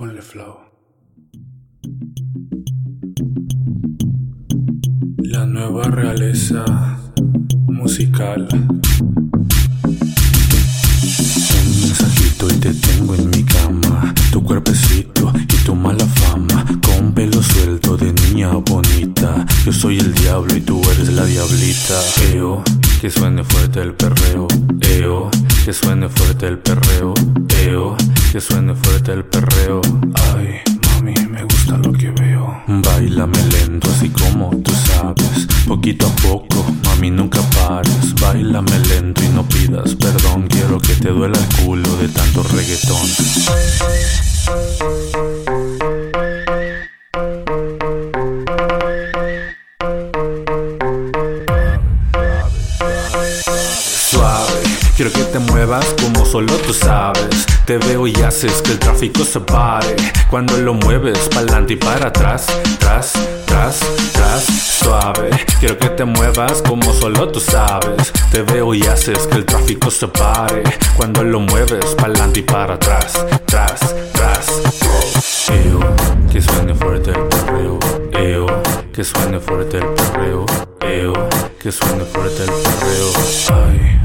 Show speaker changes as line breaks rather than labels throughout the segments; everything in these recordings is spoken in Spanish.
Ponle flow. La nueva realeza musical. Un mensajito y te tengo en mi cama. Tu cuerpecito y tu mala fama. Con pelo suelto de niña bonita. Yo soy el diablo y tú eres la diablita. Eo, que suene fuerte el perreo. Eo, que suene fuerte el perreo. Eo, que suene fuerte el perreo. Ay, mami, me gusta lo que veo. Bailame lento, así como tú sabes. Poquito a poco, mami, nunca pares. Bailame lento y no pidas perdón. Quiero que te duela el culo de tanto reggaetón. Suave, quiero que te muevas como solo tú sabes. Te veo y haces que el tráfico se pare. Cuando lo mueves para adelante y para atrás, tras, tras, tras. Suave, quiero que te muevas como solo tú sabes. Te veo y haces que el tráfico se pare. Cuando lo mueves para adelante y para atrás, tras, tras. Eo, que suene fuerte el perreo. Eo, que suene fuerte el perreo. Eo, que suene fuerte el perreo. Ay,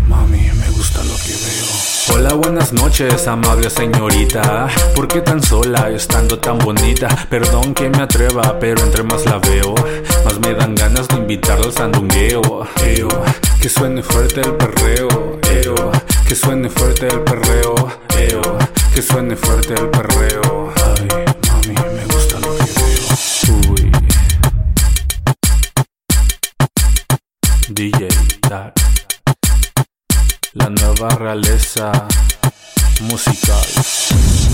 Hola, buenas noches, amable señorita. ¿Por qué tan sola, estando tan bonita? Perdón que me atreva, pero entre más la veo, más me dan ganas de invitarla al sandungueo. Eo, que suene fuerte el perreo. Eo, que suene fuerte el perreo. Eo, que suene fuerte el perreo. Ay, mami, me gusta lo que veo. Uy. DJ Dark. La nueva realeza musical.